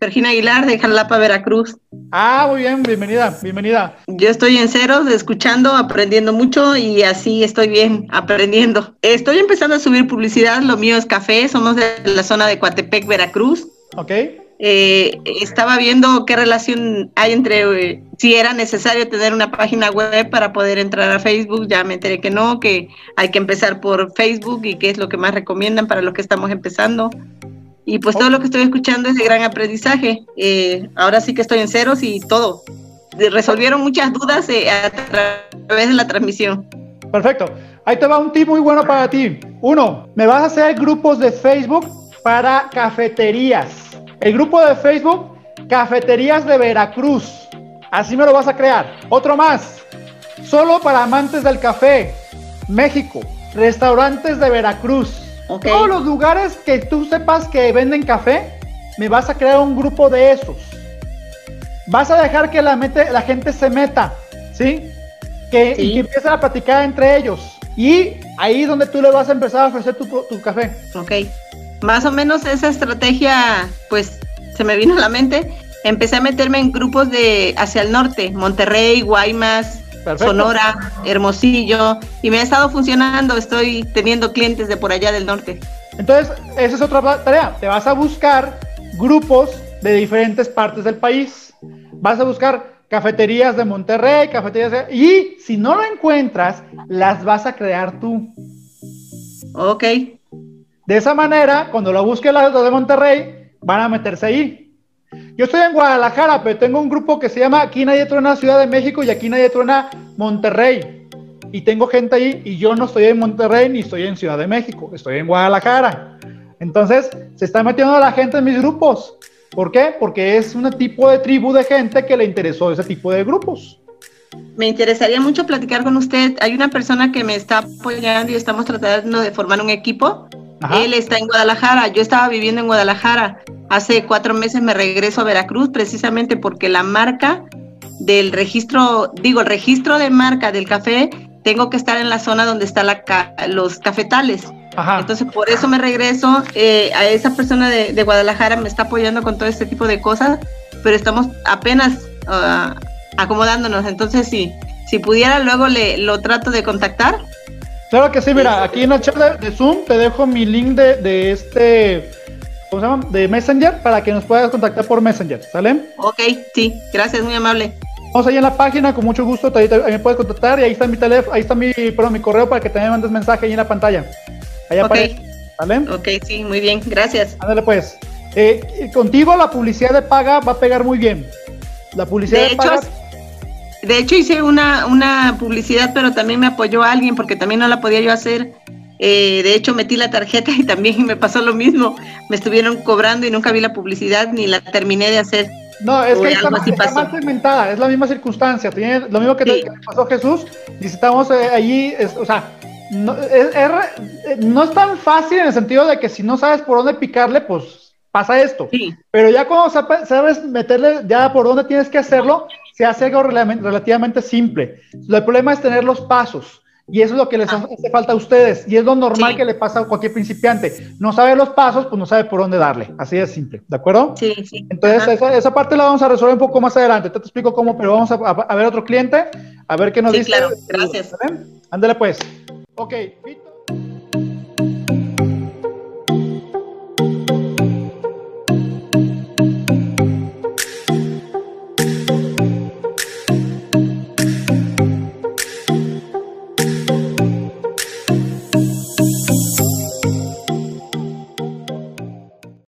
Virginia Aguilar de Jalapa, Veracruz. Ah, muy bien, bienvenida, bienvenida. Yo estoy en ceros, escuchando, aprendiendo mucho y así estoy bien, aprendiendo. Estoy empezando a subir publicidad, lo mío es café, somos de la zona de Coatepec, Veracruz. Ok. Eh, estaba viendo qué relación hay entre eh, si era necesario tener una página web para poder entrar a Facebook. Ya me enteré que no, que hay que empezar por Facebook y qué es lo que más recomiendan para los que estamos empezando. Y pues todo lo que estoy escuchando es de gran aprendizaje. Eh, ahora sí que estoy en ceros y todo. Resolvieron muchas dudas eh, a través de la transmisión. Perfecto. Ahí te va un tip muy bueno para ti. Uno, me vas a hacer grupos de Facebook para cafeterías. El grupo de Facebook, Cafeterías de Veracruz. Así me lo vas a crear. Otro más. Solo para amantes del café. México. Restaurantes de Veracruz. Todos los lugares que tú sepas que venden café, me vas a crear un grupo de esos. Vas a dejar que la, la gente se meta, ¿sí? Que, Y que empiecen a platicar entre ellos. Y ahí es donde tú le vas a empezar a ofrecer tu, tu café. Ok. Más o menos esa estrategia, pues, se me vino a la mente. Empecé a meterme en grupos de hacia el norte, Monterrey, Guaymas, Sonora, Hermosillo, y me ha estado funcionando, estoy teniendo clientes de por allá del norte. Entonces, esa es otra tarea, te vas a buscar grupos de diferentes partes del país, vas a buscar cafeterías de Monterrey, cafeterías de... Y si no lo encuentras, las vas a crear tú. Ok. De esa manera, cuando lo busque las de Monterrey, van a meterse ahí. Yo estoy en Guadalajara, pero tengo un grupo que se llama Aquí nadie truena Ciudad de México y aquí nadie truena Monterrey. Y tengo gente ahí y yo no estoy en Monterrey ni estoy en Ciudad de México, estoy en Guadalajara. Entonces, se está metiendo la gente en mis grupos. ¿Por qué? Porque es un tipo de tribu de gente que le interesó ese tipo de grupos. Me interesaría mucho platicar con usted. Hay una persona que me está apoyando y estamos tratando de formar un equipo él está en Guadalajara, yo estaba viviendo en Guadalajara. Hace cuatro meses me regreso a Veracruz precisamente porque la marca del registro, digo, el registro de marca del café, tengo que estar en la zona donde están los cafetales. Entonces, por eso me regreso. Eh, a esa persona de, Guadalajara me está apoyando con todo este tipo de cosas, pero estamos apenas ah, acomodándonos. Entonces, si, si pudiera, luego le, lo trato de contactar Claro que sí, mira, aquí en el chat de, Zoom te dejo mi link de, este, ¿cómo se llama? De Messenger para que nos puedas contactar por Messenger, ¿sale? Ok, sí, gracias, muy amable. Vamos ahí en la página, con mucho gusto, ahí, me puedes contactar y ahí está mi teléfono, ahí está mi, perdón, mi correo para que también mandes mensaje ahí en la pantalla. Ahí aparece, ¿vale? Ok, sí, muy bien, gracias. Ándale pues. Eh, contigo la publicidad de paga va a pegar muy bien. La publicidad de, paga... De hecho, hice una, una publicidad, pero también me apoyó alguien porque también no la podía yo hacer. Eh, de hecho, metí la tarjeta y también me pasó lo mismo. Me estuvieron cobrando y nunca vi la publicidad ni la terminé de hacer. No, es que está, segmentada, es la misma circunstancia. Tiene lo mismo que, le pasó a Jesús. Necesitamos eh, allí, o sea, no es, no es tan fácil en el sentido de que si no sabes por dónde picarle, pues pasa esto. Sí. Pero ya cuando sabes meterle ya por dónde tienes que hacerlo, se hace algo relativamente simple. El problema es tener los pasos. Y eso es lo que les ah. hace falta a ustedes. Y es lo normal que le pasa a cualquier principiante. No sabe los pasos, pues no sabe por dónde darle. Así de simple. ¿De acuerdo? Sí, sí. Entonces, esa, parte la vamos a resolver un poco más adelante. Te, te explico cómo, pero vamos a, ver otro cliente, a ver qué nos sí, dice. Claro, gracias. Ándale pues. Ok,